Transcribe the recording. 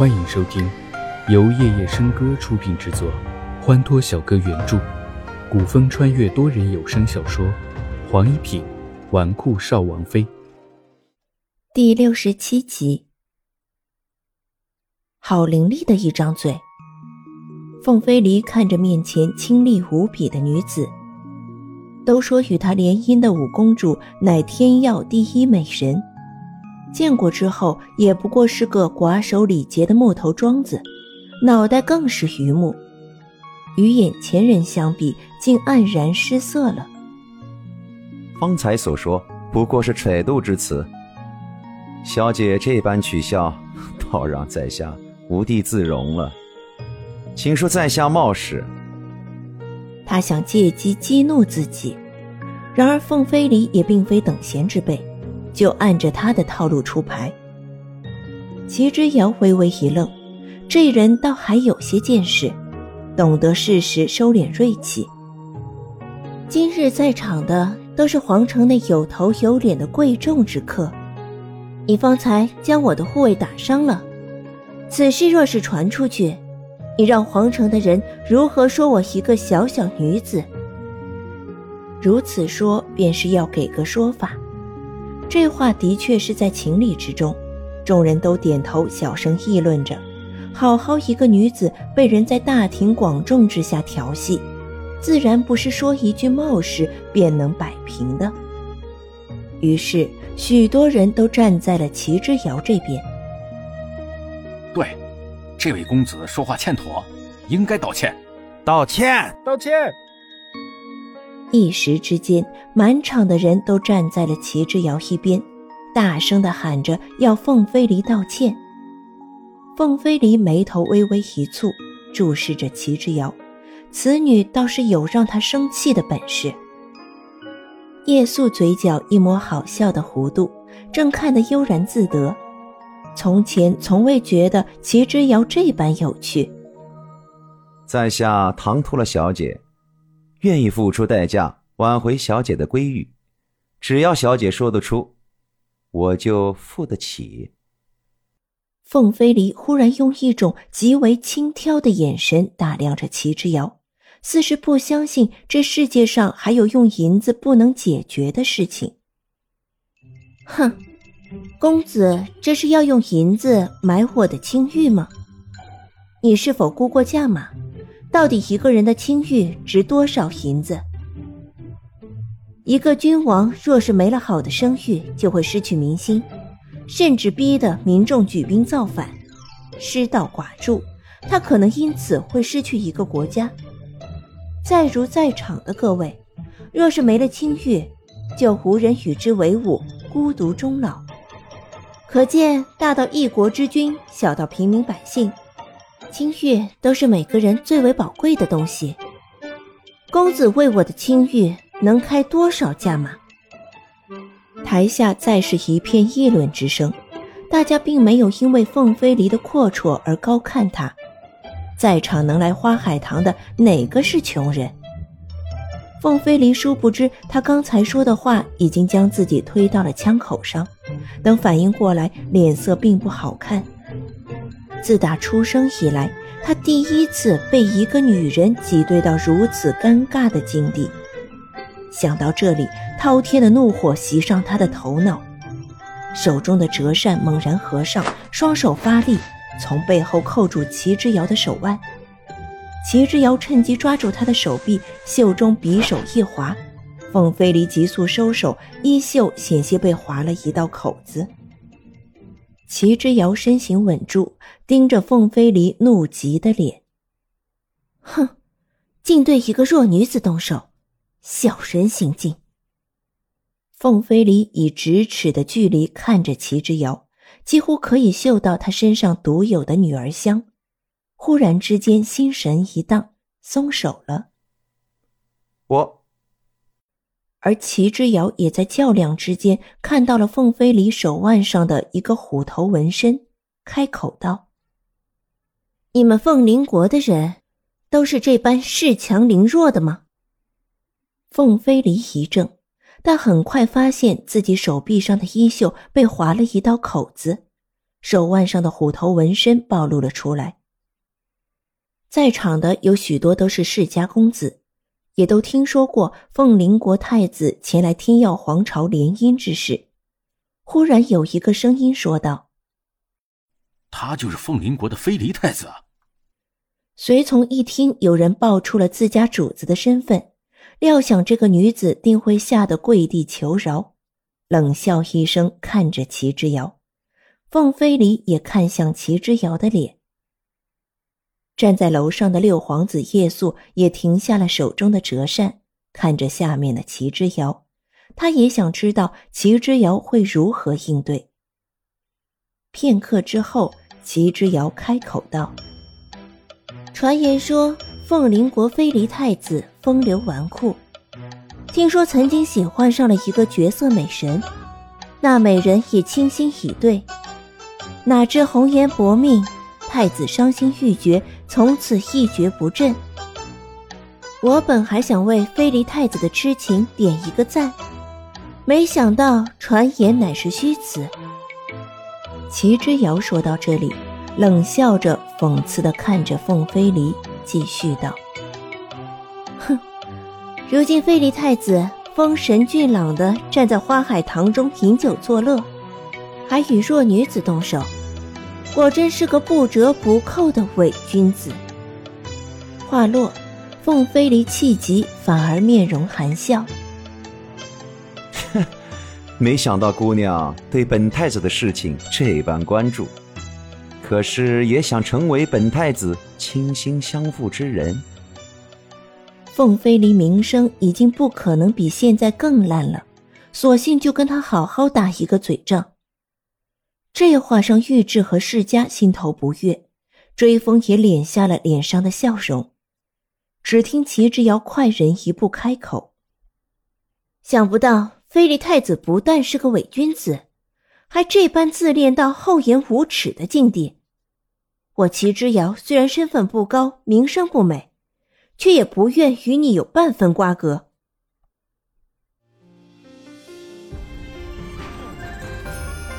欢迎收听由夜夜笙歌出品制作，欢脱小哥原著，古风穿越多人有声小说《黄一品纨绔少王妃》第六十七集。好伶俐的一张嘴。凤飞离看着面前清丽无比的女子，都说与她联姻的五公主乃天耀第一美人。见过之后，也不过是个寡守礼节的木头桩子，脑袋更是榆木，与眼前人相比，竟黯然失色了。方才所说不过是揣度之词，小姐这般取笑，倒让在下无地自容了。请恕在下冒失。他想借机激怒自己，然而凤飞离也并非等闲之辈。就按着他的套路出牌。齐之遥微微一愣，这人倒还有些见识，懂得适时收敛锐气。今日在场的都是皇城内有头有脸的贵重之客，你方才将我的护卫打伤了，此事若是传出去，你让皇城的人如何说我一个小小女子？如此说，便是要给个说法。这话的确是在情理之中，众人都点头，小声议论着。好好一个女子，被人在大庭广众之下调戏，自然不是说一句冒失便能摆平的。于是，许多人都站在了齐之遥这边。对，这位公子说话欠妥，应该道歉，道歉，道歉。一时之间，满场的人都站在了齐之遥一边，大声的喊着要凤飞离道歉。凤飞离眉头微微一蹙，注视着齐之遥，此女倒是有让他生气的本事。叶素嘴角一抹好笑的弧度，正看得悠然自得。从前从未觉得齐之遥这般有趣。在下唐突了小姐。愿意付出代价挽回小姐的闺誉，只要小姐说得出，我就付得起。凤飞离忽然用一种极为轻佻的眼神打量着齐之遥，似是不相信这世界上还有用银子不能解决的事情。哼，公子这是要用银子买我的清誉吗？你是否估过价码？到底一个人的清誉值多少银子？一个君王若是没了好的声誉，就会失去民心，甚至逼得民众举兵造反，失道寡助，他可能因此会失去一个国家。再如在场的各位，若是没了清誉，就无人与之为伍，孤独终老。可见大到一国之君，小到平民百姓。清玉都是每个人最为宝贵的东西。公子为我的清玉能开多少价码？台下再是一片议论之声，大家并没有因为凤飞离的阔绰而高看他。在场能来花海棠的哪个是穷人？凤飞离殊不知，他刚才说的话已经将自己推到了枪口上。等反应过来，脸色并不好看。自打出生以来，他第一次被一个女人挤兑到如此尴尬的境地。想到这里，滔天的怒火袭上他的头脑，手中的折扇猛然合上，双手发力，从背后扣住齐之遥的手腕。齐之遥趁机抓住他的手臂，袖中匕首一划，凤飞离急速收手，衣袖险些被划了一道口子。齐之遥身形稳住，盯着凤飞离怒极的脸。哼，竟对一个弱女子动手，小人行径。凤飞离以咫尺的距离看着齐之遥，几乎可以嗅到他身上独有的女儿香。忽然之间，心神一荡，松手了。我。而齐之遥也在较量之间看到了凤飞离手腕上的一个虎头纹身，开口道：“你们凤林国的人，都是这般恃强凌弱的吗？”凤飞离一怔，但很快发现自己手臂上的衣袖被划了一道口子，手腕上的虎头纹身暴露了出来。在场的有许多都是世家公子，也都听说过凤麟国太子前来天耀皇朝联姻之事。忽然有一个声音说道：“他就是凤麟国的飞离太子。”随从一听有人报出了自家主子的身份，料想这个女子定会吓得跪地求饶，冷笑一声，看着齐之遥。凤飞离也看向齐之遥的脸。站在楼上的六皇子夜宿也停下了手中的折扇，看着下面的齐之遥，他也想知道齐之遥会如何应对。片刻之后，齐之遥开口道：“传言说凤临国飞离太子风流纨绔，听说曾经喜欢上了一个绝色美人，那美人也倾心以对。”哪知红颜薄命，太子伤心欲绝，从此一蹶不振。我本还想为飞离太子的痴情点一个赞，没想到传言乃是虚词。齐之遥说到这里，冷笑着讽刺的看着凤飞离，继续道：“哼，如今飞离太子风神俊朗的站在花海堂中饮酒作乐。”还与弱女子动手，果真是个不折不扣的伪君子。话落，凤飞离气急，反而面容含笑。哼，没想到姑娘对本太子的事情这般关注，可是也想成为本太子倾心相付之人。凤飞离名声已经不可能比现在更烂了，索性就跟他好好打一个嘴仗。这话让玉质和世家心头不悦，追风也敛下了脸上的笑容。只听齐之遥快人一步开口：“想不到菲利太子不但是个伪君子，还这般自恋到厚颜无耻的境地。我齐之遥虽然身份不高，名声不美，却也不愿与你有半分瓜葛。”